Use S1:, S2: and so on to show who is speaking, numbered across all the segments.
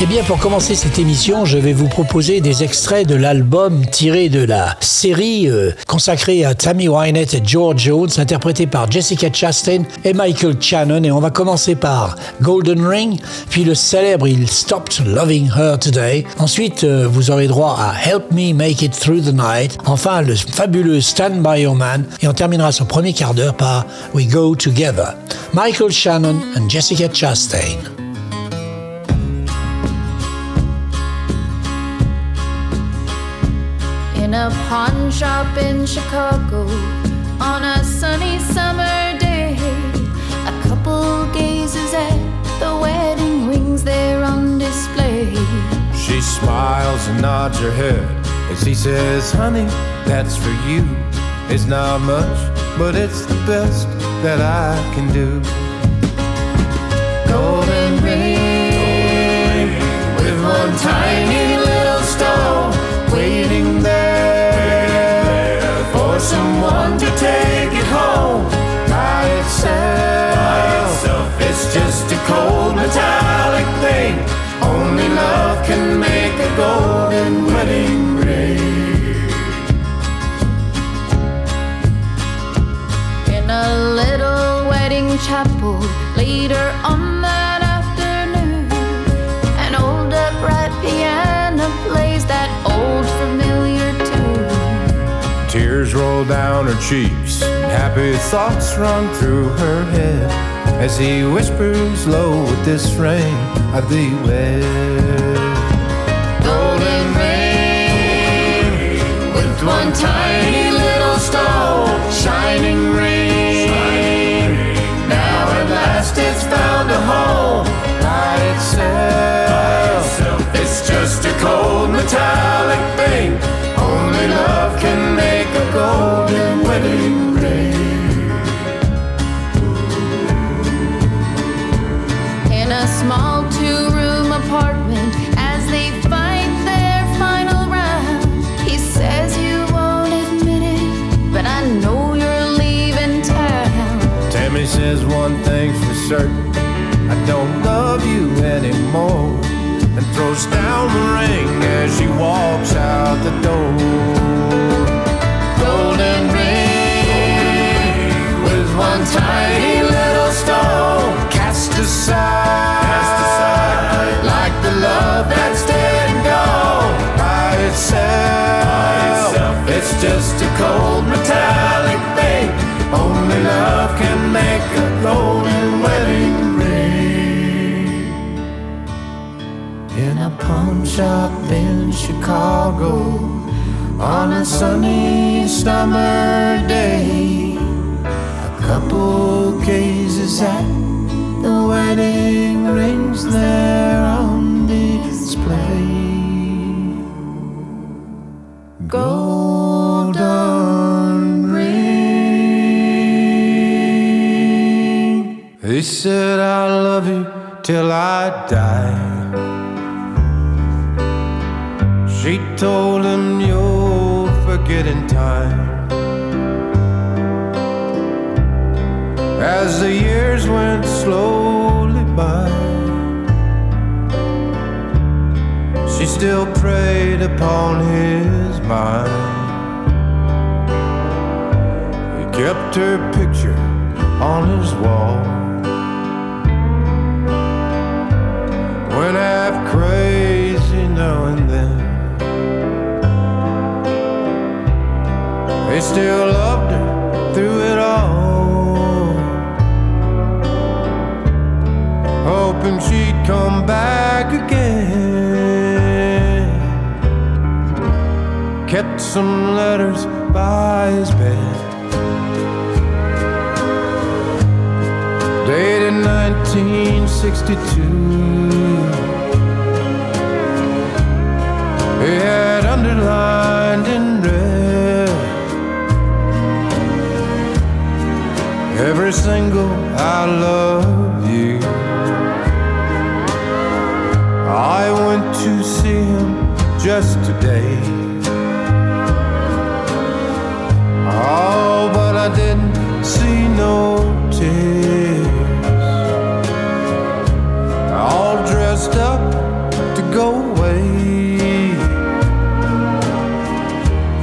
S1: Eh bien, pour commencer cette émission, je vais vous proposer des extraits de l'album tiré de la série euh, consacrée à Tammy Wynette et George Jones, interprété par Jessica Chastain et Michael Shannon. Et on va commencer par Golden Ring, puis le célèbre Il Stopped Loving Her Today. Ensuite, euh, vous aurez droit à Help Me Make It Through the Night. Enfin, le fabuleux Stand By Your Man. Et on terminera son premier quart d'heure par We Go Together. Michael Shannon and Jessica Chastain.
S2: A pawn shop in Chicago on a sunny summer day. A couple gazes at the wedding rings there on display.
S3: She smiles and nods her head as he says, Honey, that's for you. It's not much, but it's the best that I can do.
S2: Golden ring with one tiny chapel later on that afternoon. An old upright piano plays that old familiar tune.
S3: Tears roll down her cheeks, and happy thoughts run through her head as he whispers low with this ring of the wed.
S2: Golden ring with one tiny little stone, shining ring.
S3: Cold metallic thing. Only love can make a golden wedding ring.
S2: in a small two-room apartment as they fight their final round. He says you won't admit it, but I know you're leaving town.
S3: Tammy says one thing for certain Throws down the ring as she walks out the door.
S2: Golden ring with one tiny little stone
S3: Cast aside, like the love that's dead and gone by itself. It's just a cold pawn shop in Chicago on a sunny summer day, a couple gazes at the wedding rings there on display. Golden ring. He said, I love you till I die. She told him, You'll forget in time. as the years went slowly by. She still preyed upon his mind. He kept her picture on his wall. Went half crazy now still loved her through it all. hoping she'd come back again. Kept some letters by his bed, dated 1962. He had underlined every single I love you. I went to see him just today. Oh, but I didn't see no tears. All dressed up to go away.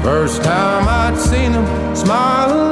S3: First time I'd seen him smile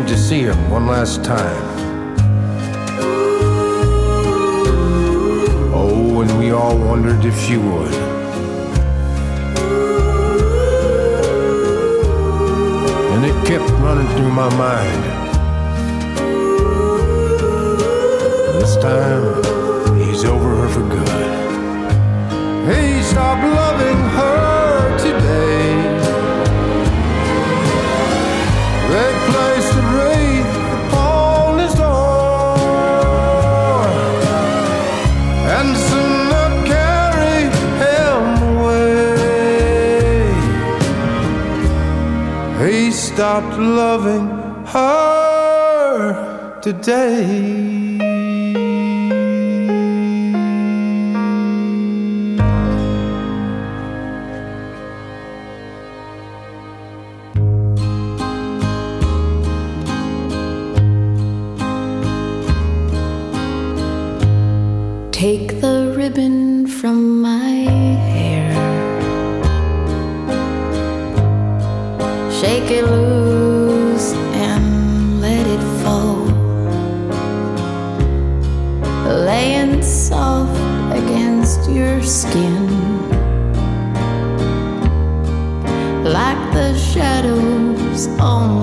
S3: need to see him one last time. Oh, and we all wondered if she would. And it kept running through my mind. today.
S2: on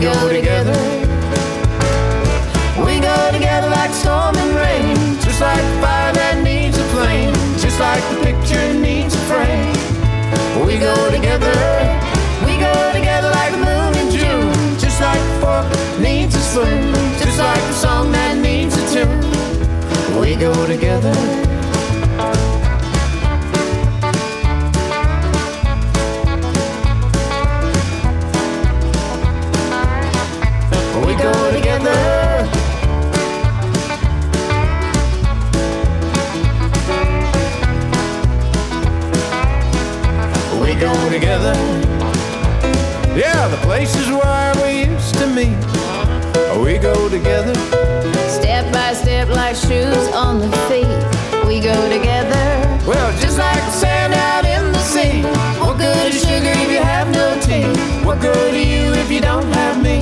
S2: go together.
S3: We go together like storm and rain, just like fire that needs a flame, just like the picture needs a frame. We go together. We go together like the moon in June, just like the fork needs a spoon, just like the song that needs a tune. We go together. Together.
S2: Yeah, the places where we used to meet, we go together.
S3: Step by step, like shoes on the feet. We go together.
S2: Well,
S3: Just like the sand out in the sea. What good is sugar if you have no tea? What good are you if you don't have me?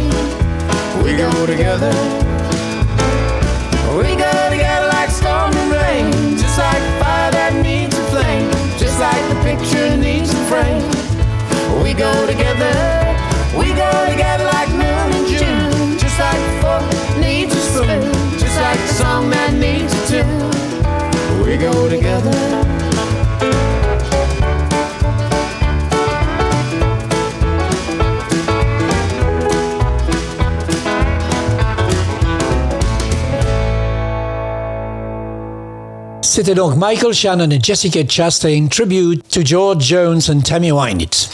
S2: we go together.
S3: We go together like storm and rain.
S2: Just like
S3: We go together. We go together like moon and June.
S2: Just like the fork
S3: Needs a spoon.
S2: just like the song that needs a tune. We go together.
S1: C'était donc Michael Shannon et Jessica Chastain tribute to George Jones and Tammy Wynette.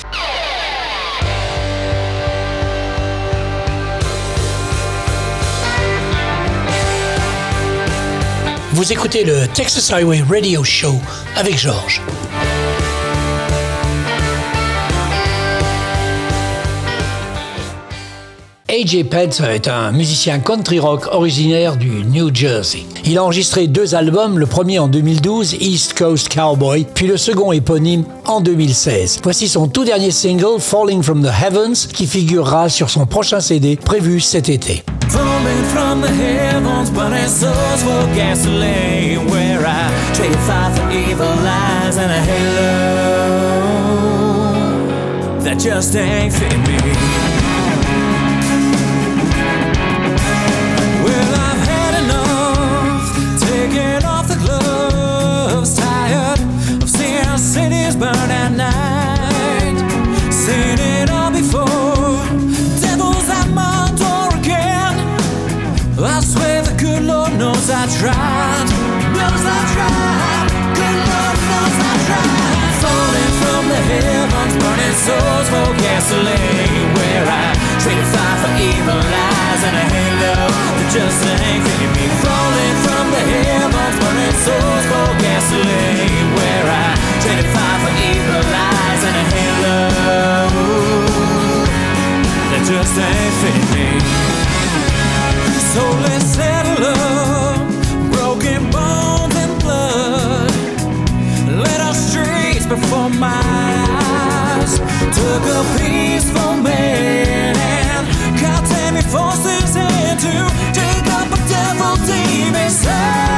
S1: Vous écoutez le Texas Highway Radio Show avec Georges. AJ Pence est un musicien country rock originaire du New Jersey. Il a enregistré deux albums, le premier en 2012, East Coast Cowboy, puis le second éponyme en 2016. Voici son tout dernier single, Falling from the Heavens, qui figurera sur son prochain CD prévu cet été.
S4: Souls for gasoline. Where I traded fire for evil lies and a halo that just ain't fitting me. Falling from the heavens, burning souls for gasoline. Where I traded fire for evil lies and a halo that just ain't fitting me. So let's settle up. before my took a peaceful man and forces into dig up a devil deep inside.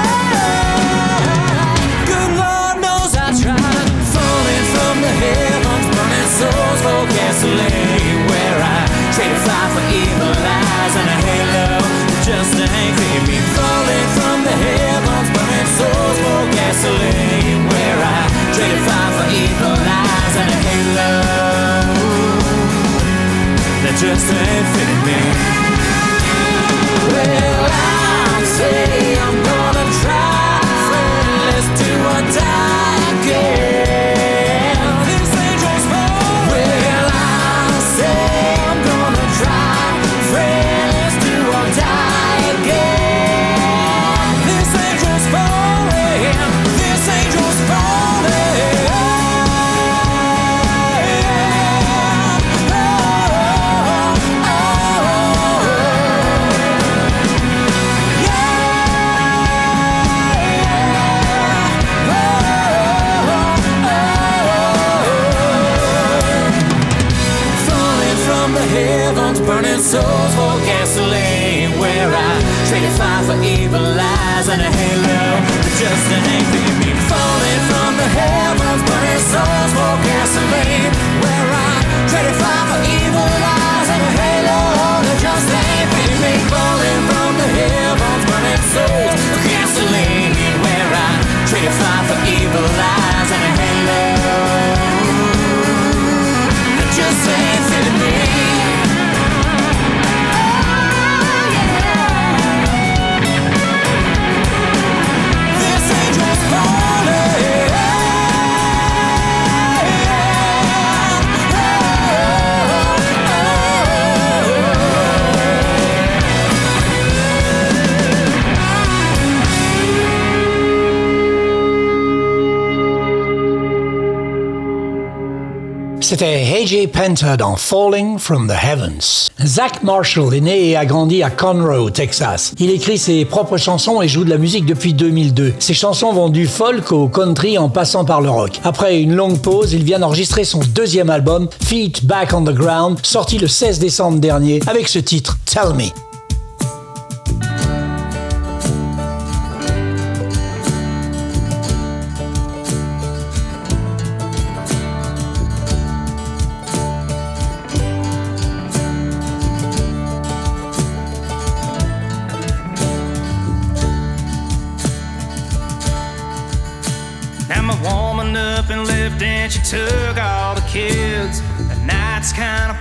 S1: C'était AJ Penta dans Falling from the Heavens. Zach Marshall est né et a grandi à Conroe, Texas. Il écrit ses propres chansons et joue de la musique depuis 2002. Ses chansons vont du folk au country en passant par le rock. Après une longue pause, il vient d'enregistrer son deuxième album, Feet Back on the Ground, sorti le 16 décembre dernier avec ce titre, Tell Me.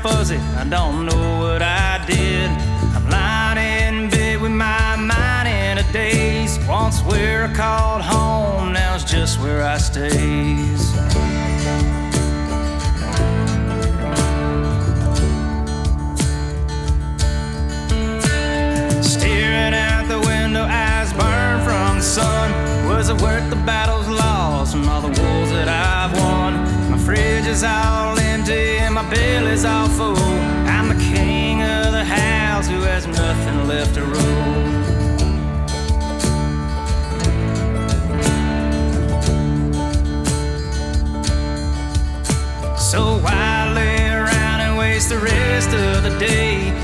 S5: fuzzy. I don't know what I did. I'm lying in bed with my mind in a daze. Once we're called home, now it's just where I stays. Staring out the window, eyes burn from the sun. Was it worth the battles lost and all the wars that I've won? My fridge is all Billy's awful. I'm the king of the house who has nothing left to rule. So I lay around and waste the rest of the day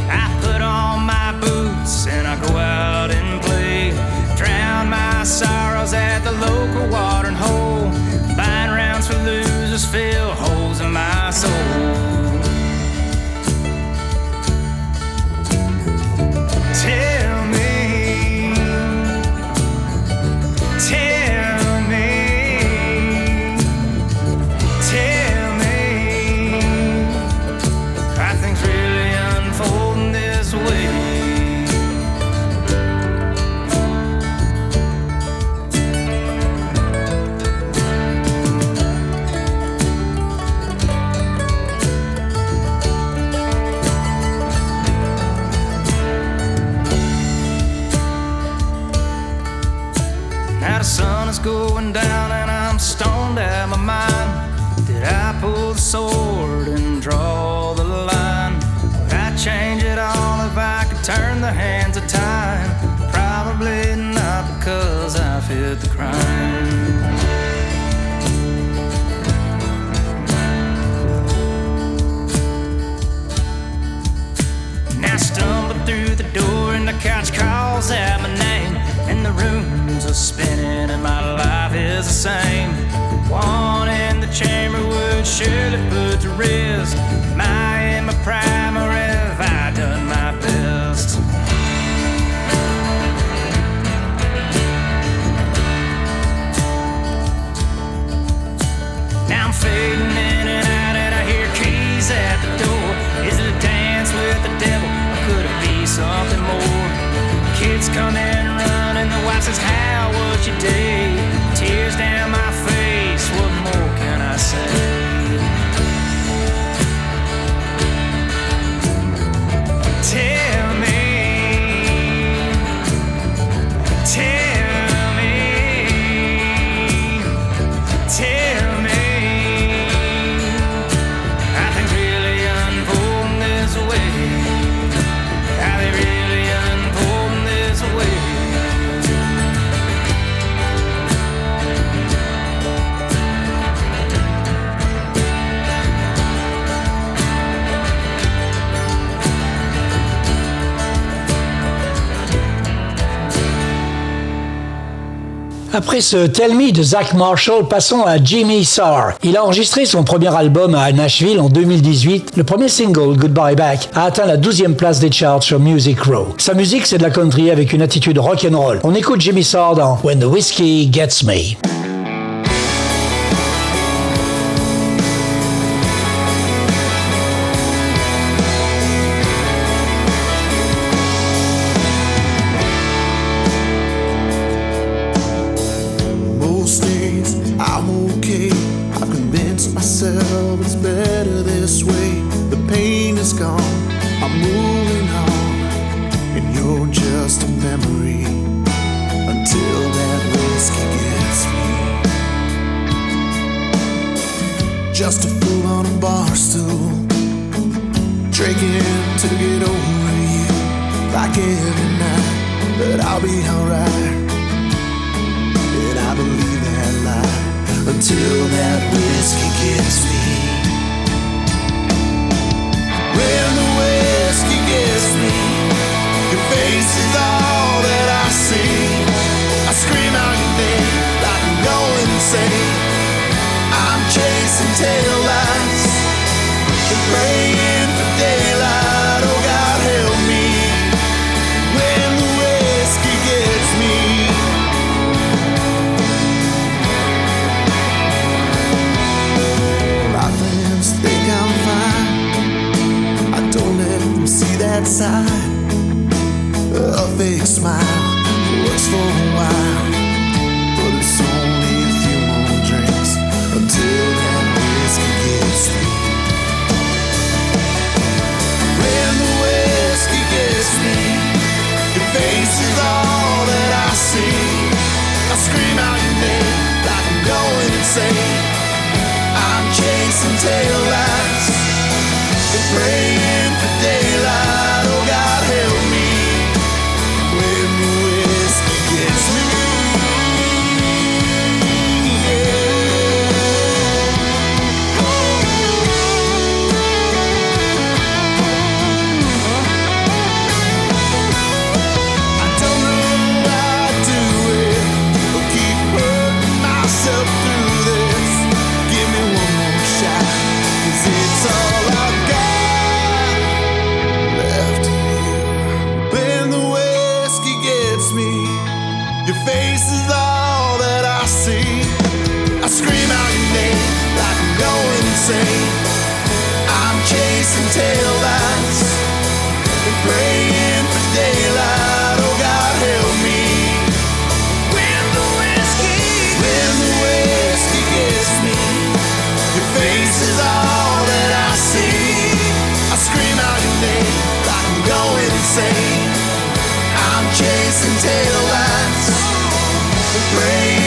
S1: Après ce Tell Me de Zach Marshall, passons à Jimmy Sarr. Il a enregistré son premier album à Nashville en 2018. Le premier single, Goodbye Back, a atteint la 12e place des charts sur Music Row. Sa musique, c'est de la country avec une attitude rock'n'roll. On écoute Jimmy Sarr dans When the Whiskey Gets Me.
S6: tail lights. Insane. I'm chasing taillights and praying taillights and praying for daylight. Oh God, help me. When the whiskey, when the whiskey gets me, your face is all that I see. I scream out your name like I'm going insane. I'm chasing taillights and praying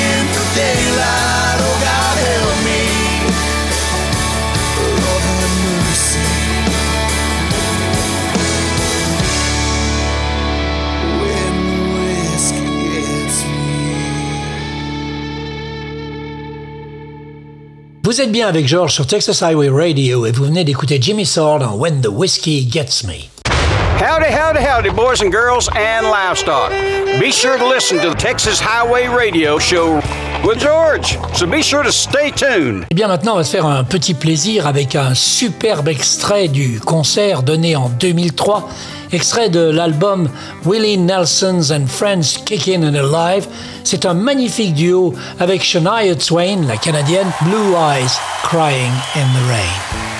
S7: Vous êtes bien avec George sur Texas Highway Radio et vous venez d'écouter Jimmy Sarr en When the Whiskey Gets Me.
S8: Howdy, howdy, howdy, boys and girls and livestock. Be sure to listen to the Texas Highway Radio Show with George, so be sure to stay tuned.
S7: Eh bien maintenant, on va se faire un petit plaisir avec un superbe extrait du concert donné en 2003, extrait de l'album Willie Nelson's and Friends Kickin' and Alive. C'est un magnifique duo avec Shania Twain, la canadienne, Blue Eyes Crying in the Rain.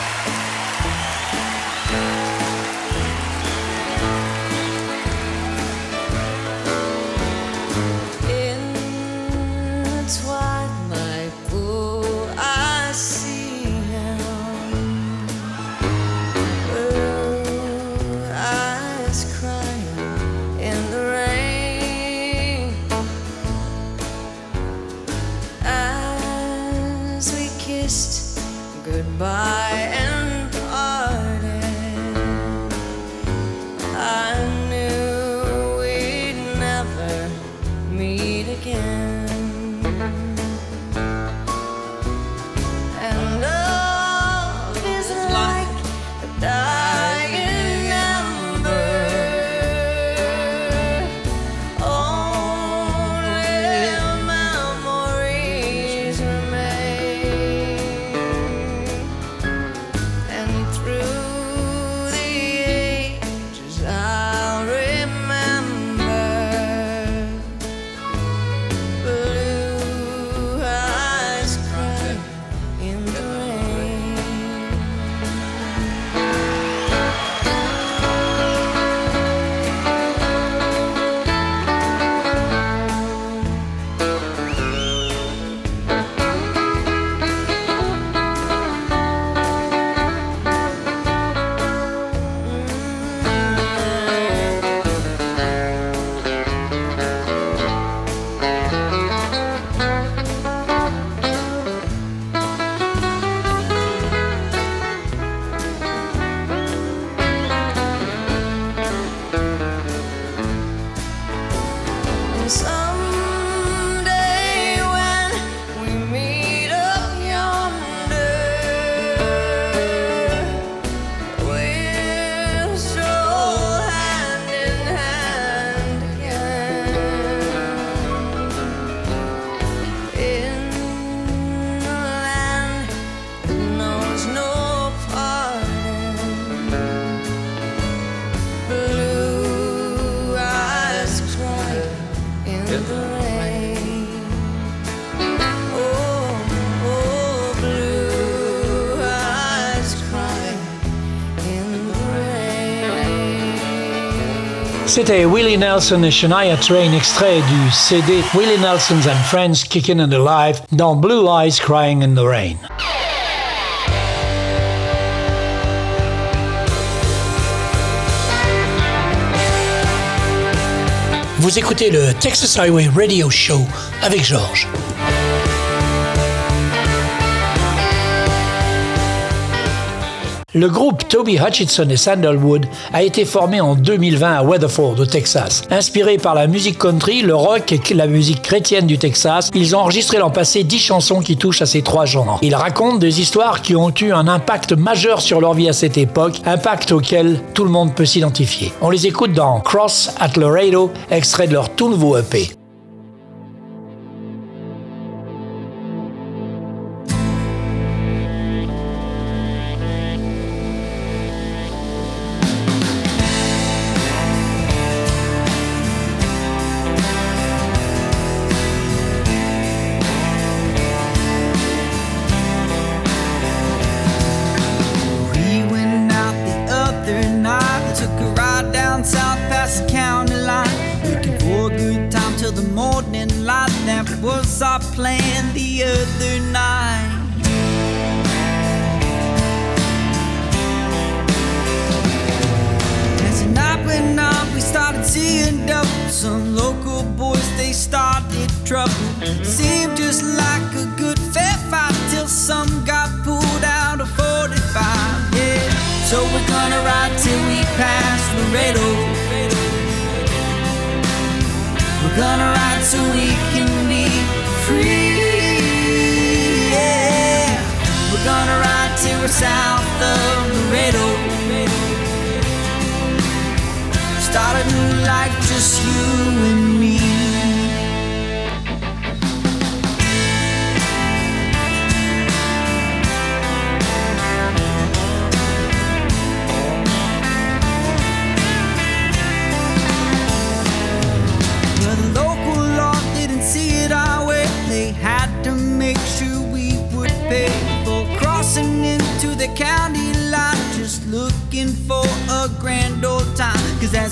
S7: C'était Willie Nelson et Shania Twain, extrait du CD Willie Nelson's and Friends Kickin' and Alive dans Blue Eyes Crying in the Rain. Vous écoutez le Texas Highway Radio Show avec Georges.
S1: Le groupe Toby Hutchinson et Sandalwood a été formé en 2020 à Weatherford, au Texas. Inspiré par la musique country, le rock et la musique chrétienne du Texas, ils ont enregistré l'an passé 10 chansons qui touchent à ces trois genres. Ils racontent des histoires qui ont eu un impact majeur sur leur vie à cette époque, impact auquel tout le monde peut s'identifier. On les écoute dans Cross at Laredo, extrait de leur tout nouveau EP.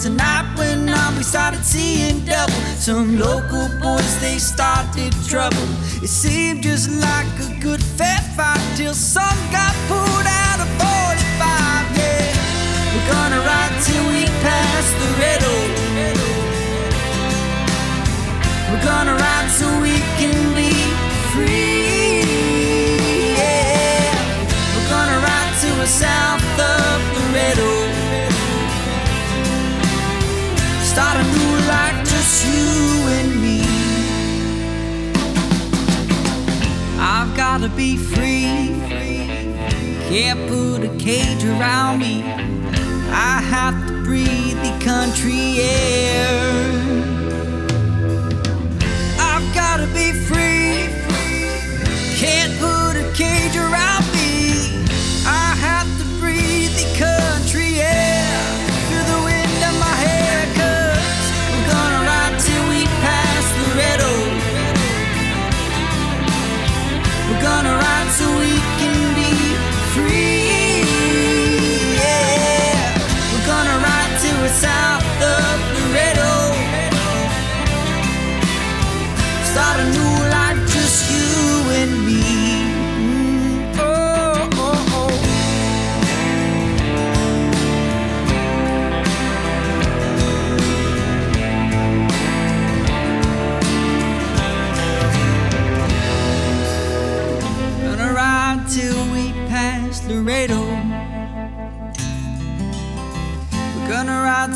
S9: Cause as the night went on, we started seeing double. Some local boys, they started trouble. It seemed just like a good fair fight till some got be free. Can't put a cage around me. I have to breathe the country air. I've gotta be free. Can't put a cage around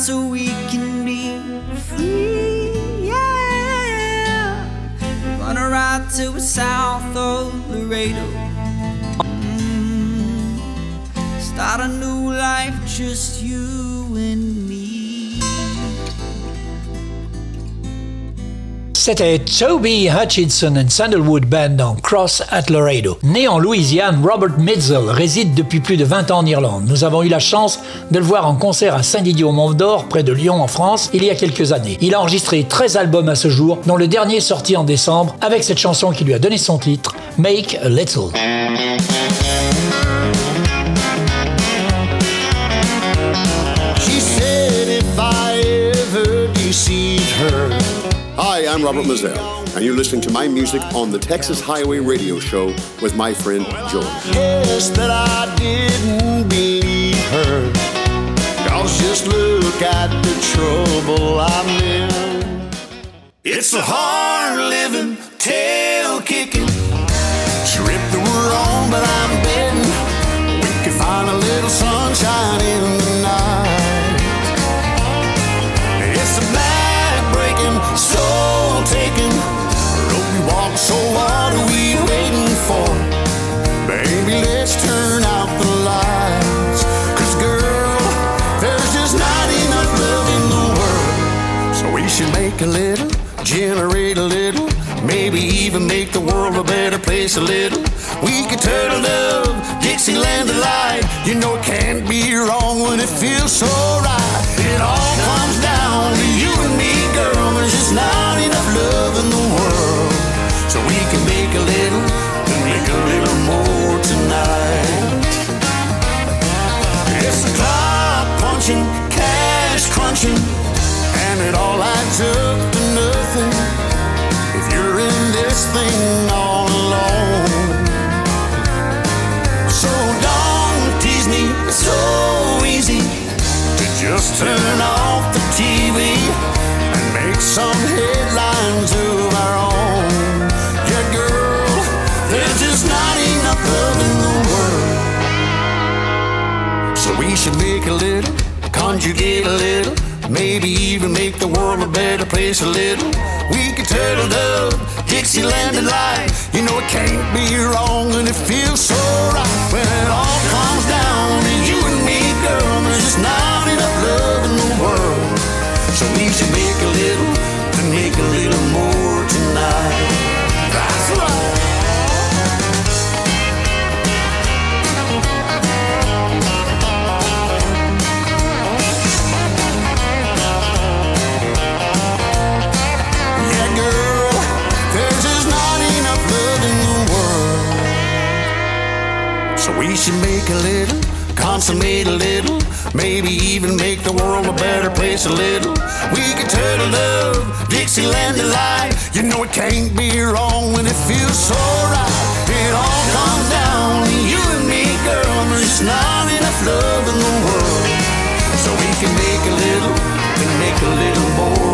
S9: so we can be free. Yeah. We're gonna ride till we're south of Laredo. Mm. Start a new life, just you
S1: C'était Toby Hutchinson and Sandalwood Band dans Cross at Laredo. Né en Louisiane, Robert Mitchell réside depuis plus de 20 ans en Irlande. Nous avons eu la chance de le voir en concert à Saint-Didier-au-Mont-d'Or, près de Lyon en France, il y a quelques années. Il a enregistré 13 albums à ce jour, dont le dernier sorti en décembre avec cette chanson qui lui a donné son titre, Make a Little.
S10: I'm Robert Mizzell, and you're listening to my music on the Texas Highway Radio Show with my friend.
S6: Guess that I didn't believe her. Cause just look at the trouble I'm in. It's a hard living, tail kicking. Trip that we're on, but I'm betting we can find a little sunshine in the night. So what are we waiting for? Baby, let's turn out the lights. Cause girl, there's just not enough love in the world. So we should make a little, generate a little, maybe even make the world a better place a little. We could turtle dove, Dixieland delight. You know it can't be wrong when it feels so right. Little, conjugate a little, maybe even make the world a better place a little. We could turtle dove, Dixieland and light. You know it can't be wrong and it feels so right. When it all comes down to you and me, girl, there's just not enough love in the world. So we should make a little, and make a little more tonight. That's right. We should make a little, consummate a little, maybe even make the world a better place a little. We could turtle love, Dixieland delight. You know it can't be wrong when it feels so right. It all comes down to you and me, girl. There's not enough love in the world. So we can make a little, and make a little more.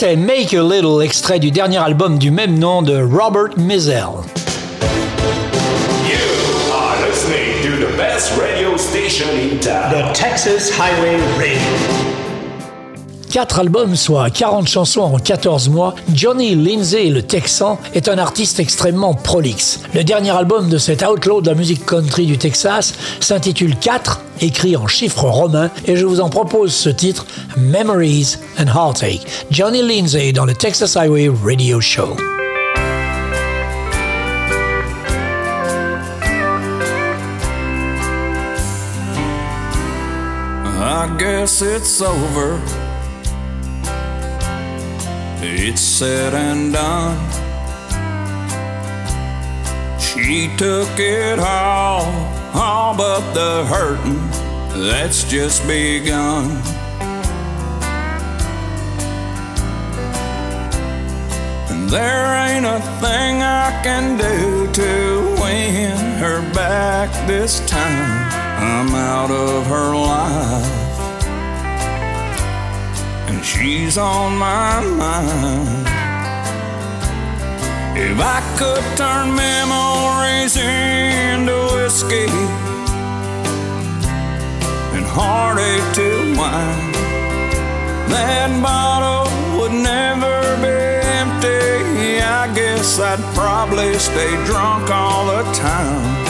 S1: C'était Make a Little, extrait du dernier album du même nom de Robert Mizell.
S3: You are listening to the best radio station in town.
S11: The Texas Highway Radio.
S1: Quatre albums, soit 40 chansons en 14 mois, Johnny Lindsay, le Texan, est un artiste extrêmement prolixe. Le dernier album de cet outlaw de la musique country du Texas s'intitule 4, écrit en chiffres romains, et je vous en propose ce titre, Memories and Heartache. Johnny Lindsay dans le Texas Highway Radio Show.
S12: I guess it's over. It's said and done. She took it all, all but the hurting that's just begun. And there ain't a thing I can do to win her back this time. I'm out of her life she's on my mind. If I could turn memories into whiskey and heartache to wine, that bottle would never be empty. I guess I'd probably stay drunk all the time.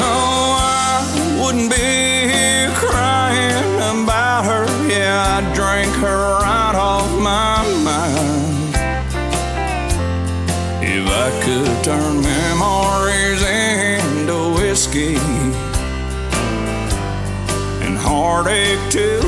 S12: Oh, I wouldn't be here crying. Yeah, I'd drink her right off my mind. If I could turn memories into whiskey and heartache to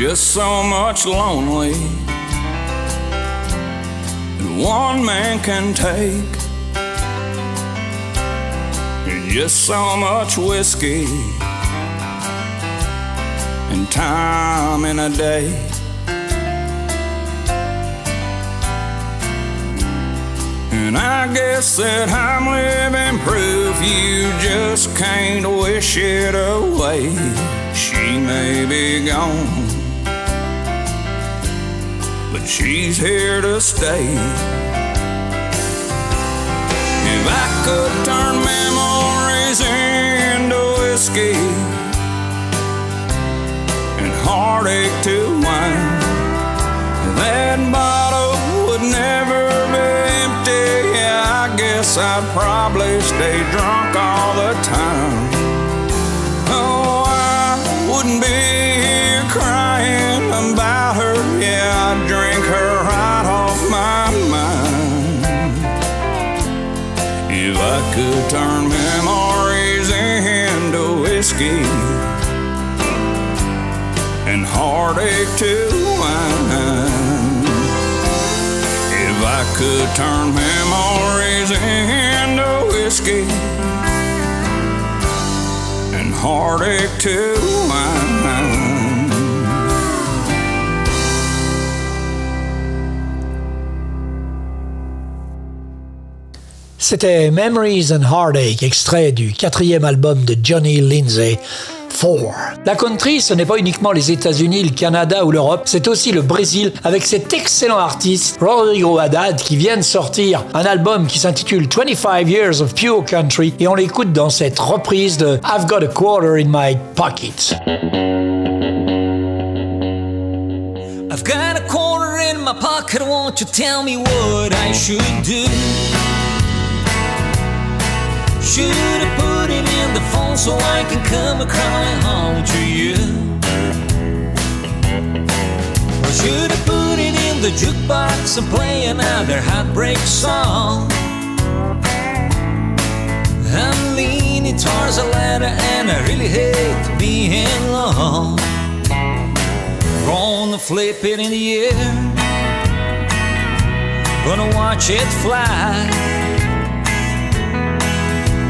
S12: just so much lonely that one man can take. Just so much whiskey and time in a day. And I guess that I'm living proof you just can't wish it away. She may be gone, she's here to stay. If I could turn memories into whiskey and heartache to wine, that bottle would never be empty. Yeah, I guess I'd probably stay drunk all the time. Heartache to wine. If I could turn memories into whiskey and heartache to wine.
S1: C'était Memories and Heartache, extrait du quatrième album de Johnny Lindsay. 4. La country, ce n'est pas uniquement les États-Unis, le Canada ou l'Europe, c'est aussi le Brésil avec cet excellent artiste Rodrigo Haddad qui vient de sortir un album qui s'intitule 25 Years of Pure Country et on l'écoute dans cette reprise de I've Got a Quarter in My Pocket.
S4: I've got a quarter in my pocket, won't you tell me what I should do? Should I put it in the phone so I can come crawling home to you? Or should I put it in the jukebox and play another heartbreak song? I'm leaning towards a ladder and I really hate being alone. Gonna flip it in the air. Gonna watch it fly.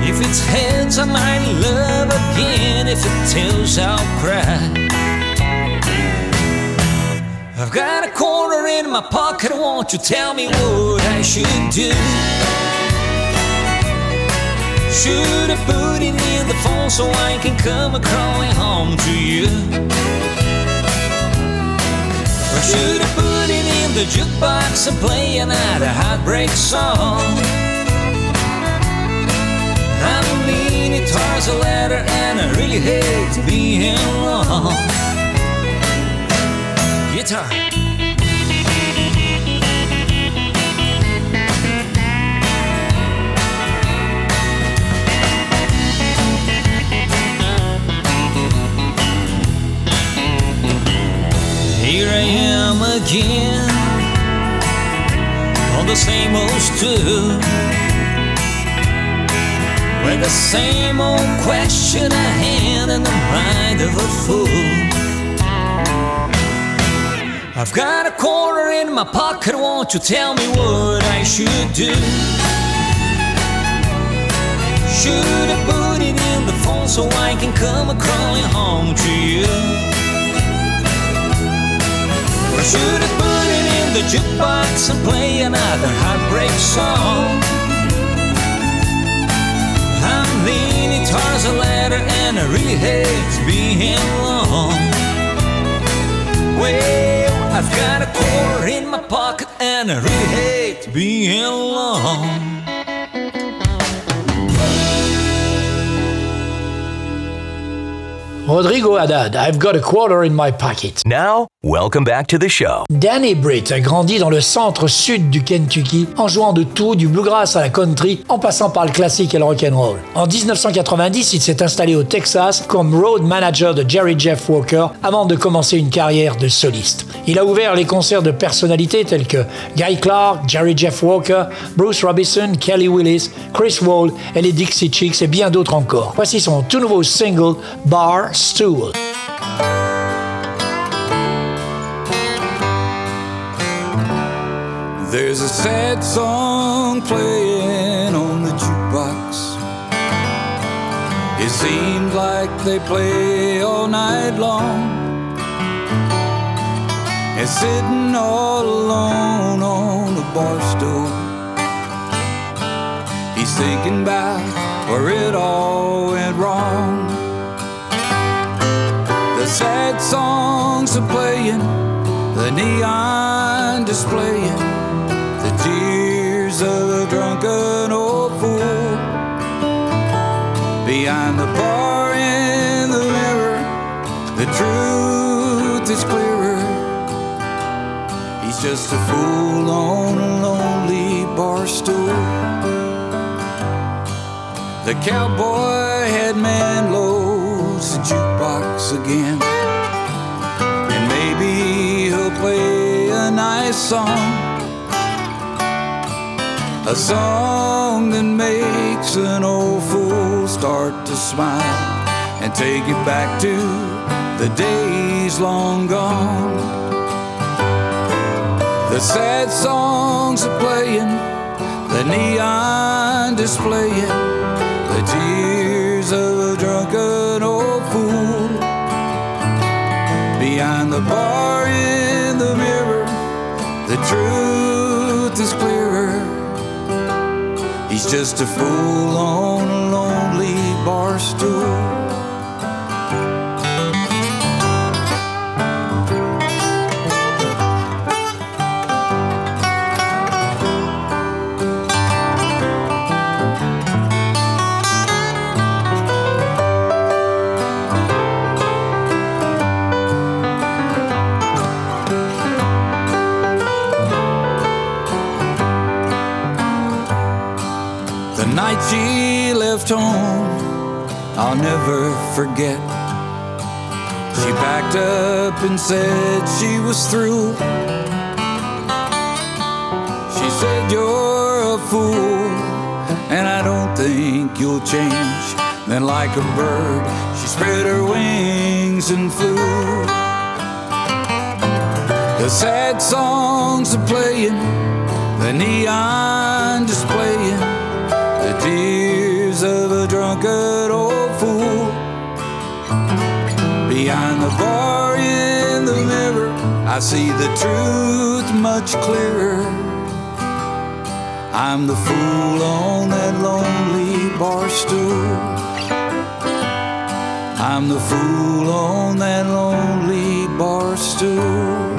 S4: If it's heads, I might love again. If it tails, I'll cry. I've got a quarter in my pocket. Won't you tell me what I should do? Should I put it in the phone so I can come crawling home to you? Or should I put it in the jukebox and play another heartbreak song? I'm leaning towards a ladder and I really hate being alone. Guitar. Here I am again on the same old stool with the same old question I had in the mind of a fool. I've got a quarter in my pocket, won't you tell me what I should do? Should I put it in the phone so I can come crawling home to you? Or should I put it in the jukebox and play another heartbreak song? Towards a ladder and I really hate being alone. Well, I've got a quarter in my pocket and I really hate being alone.
S1: Rodrigo Haddad, I've got a quarter in my pocket.
S13: Now, welcome back to the show.
S1: Danny Britt a grandi dans le centre-sud du Kentucky en jouant de tout, du bluegrass à la country, en passant par le classique et le rock'n'roll. En 1990, il s'est installé au Texas comme road manager de Jerry Jeff Walker avant de commencer une carrière de soliste. Il a ouvert les concerts de personnalités telles que Guy Clark, Jerry Jeff Walker, Bruce Robinson, Kelly Willis, Chris Wall et les Dixie Chicks et bien d'autres encore. Voici son tout nouveau single Bar Stool.
S14: There's a sad song playing on the jukebox. It seems like they play all night long. And sitting all alone on the bar stool, he's thinking about where it all went wrong. Sad songs are playing, the neon displaying, the tears of a drunken old fool. Behind the bar in the mirror, the truth is clearer. He's just a fool on a lonely bar stool. The cowboy had man loads the jukebox again. A song. A song that makes an old fool start to smile and take it back to the days long gone. The sad songs are playing, the neon displaying, the tears of a drunken old fool. Behind the bar the truth is clearer. He's just a fool on a lonely bar stool. She left home, I'll never forget. She backed up and said she was through. She said, You're a fool, and I don't think you'll change. Then, like a bird, she spread her wings and flew. The sad songs are playing, the neon displaying I see the truth much clearer. I'm the fool on that lonely bar stool. I'm the fool on that lonely bar stool.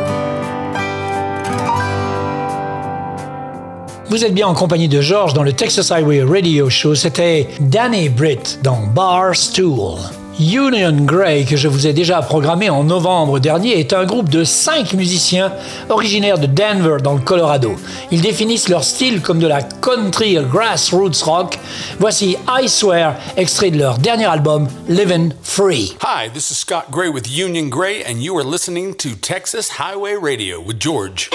S1: Vous êtes bien en compagnie de George dans le Texas Highway Radio Show. C'était Danny Britt dans Bar Stool. Union Grey, que je vous ai déjà programmé en novembre dernier, est un groupe de cinq musiciens originaires de Denver dans le Colorado. Ils définissent leur style comme de la country grassroots rock. Voici I Swear, extrait de leur dernier album Living Free.
S15: Hi, this is Scott Gray with Union Gray, and you are listening to Texas Highway Radio with George.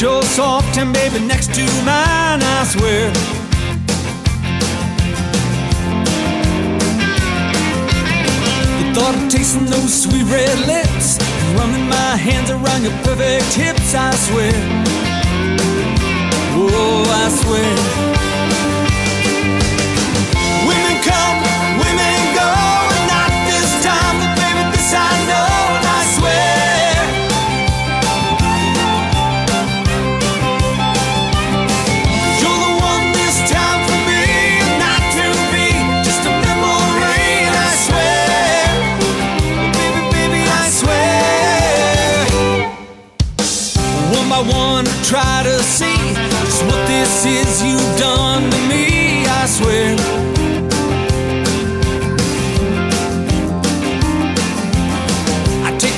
S4: Your soft and baby next to mine, I swear. The thought of tasting those sweet red lips, running my hands around your perfect hips, I swear. Oh, I swear.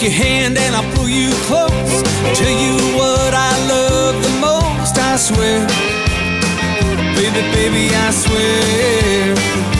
S4: Your hand and I pull you close. Tell you what I love the most, I swear. Baby, baby, I swear.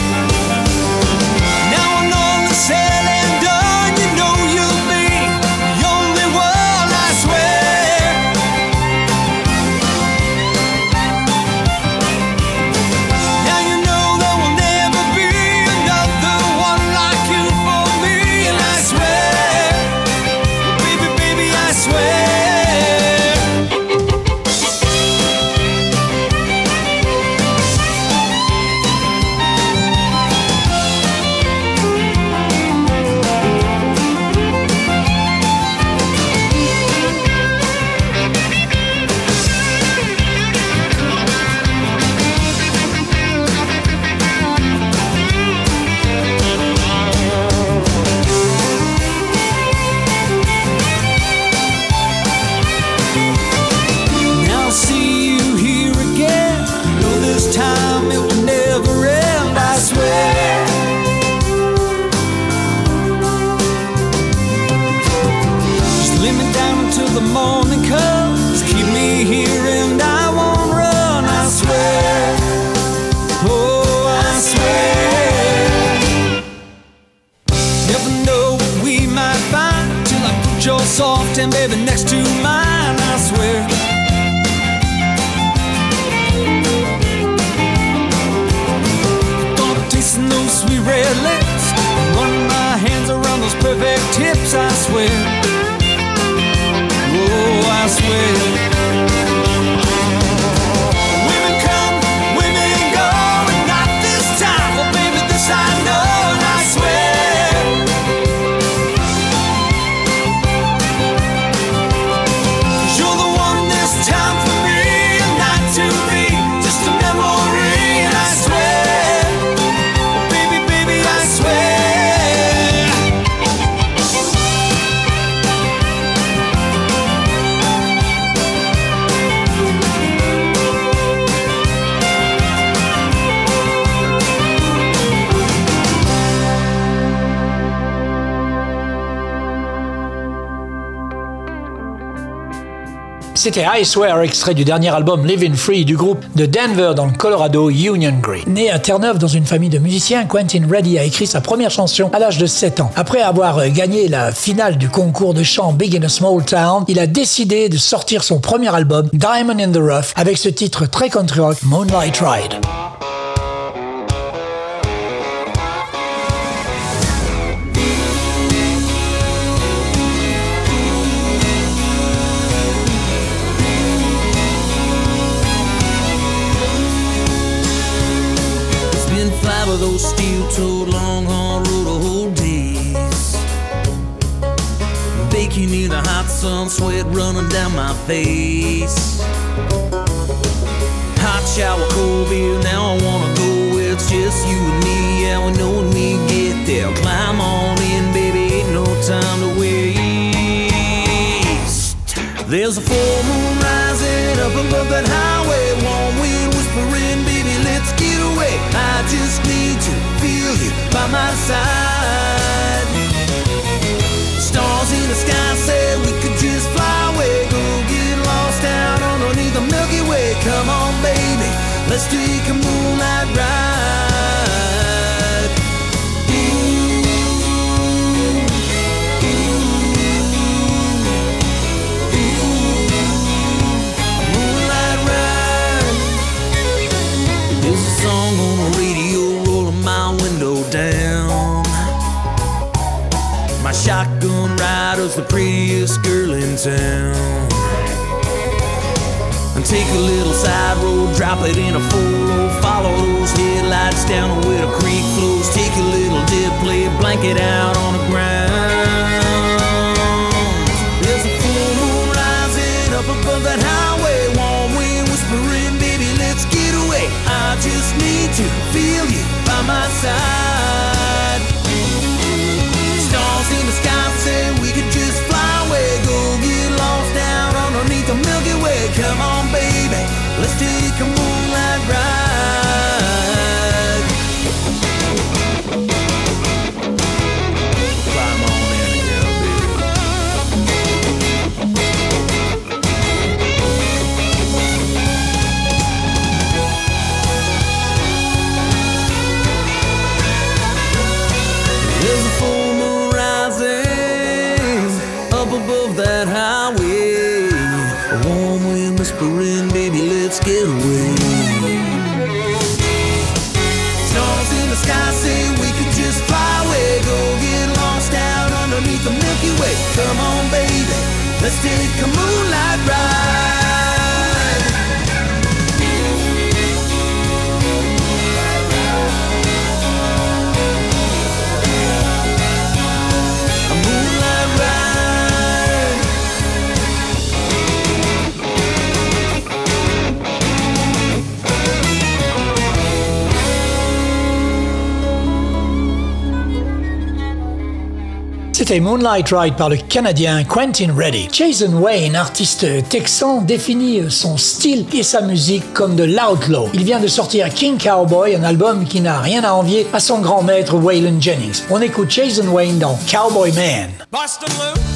S1: C'était I Swear, extrait du dernier album Living Free du groupe de Denver dans le Colorado, Union Green. Né à Terre-Neuve dans une famille de musiciens, Quentin Reddy a écrit sa première chanson à l'âge de 7 ans. Après avoir euh, gagné la finale du concours de chant Big in a Small Town, il a décidé de sortir son premier album, Diamond in the Rough, avec ce titre très country rock, Moonlight Ride.
S6: Those steel-toed Longhorn Road old days. Baking in the hot sun, sweat running down my face. Hot shower, cold beer, now I wanna go where it's just you and me. Yeah, we know when we get there. Climb on in, baby, ain't no time to waste. There's a full moon rising up above that highway. Warm wind whispering, baby, let's get away. I just feel you by my side. Stars in the sky said we could just fly away. Go get lost out underneath the Milky Way. Come on, baby, let's take a moonlight ride. Shotgun the prettiest girl in town. And take a little side road, drop it in a four follow those headlights down where the creek flows. Take a little dip, play a blanket out on the ground. There's a full moon rising up above that highway. Warm wind whispering, baby, let's get away. I just need to feel you by my side. Stars in the sky say the Milky Way. Come on, baby, let's take a Come on, baby, let's take a moonlight ride. Moonlight Ride
S1: par le Canadien Quentin Reddy. Jason Wayne, artiste texan, définit son style et sa musique comme de l'outlaw. Il vient de sortir King Cowboy, un album qui n'a rien à envier à son grand maître Waylon Jennings. On écoute Jason Wayne dans Cowboy Man.
S5: Loose,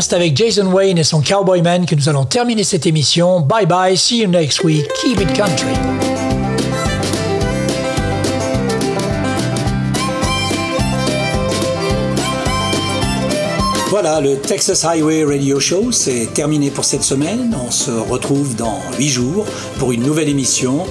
S1: c'est avec Jason Wayne et son Cowboyman que nous allons terminer cette émission. Bye bye, see you next week. Keep it country. Voilà, le Texas Highway Radio Show, c'est terminé pour cette semaine. On se retrouve dans 8 jours pour une nouvelle émission.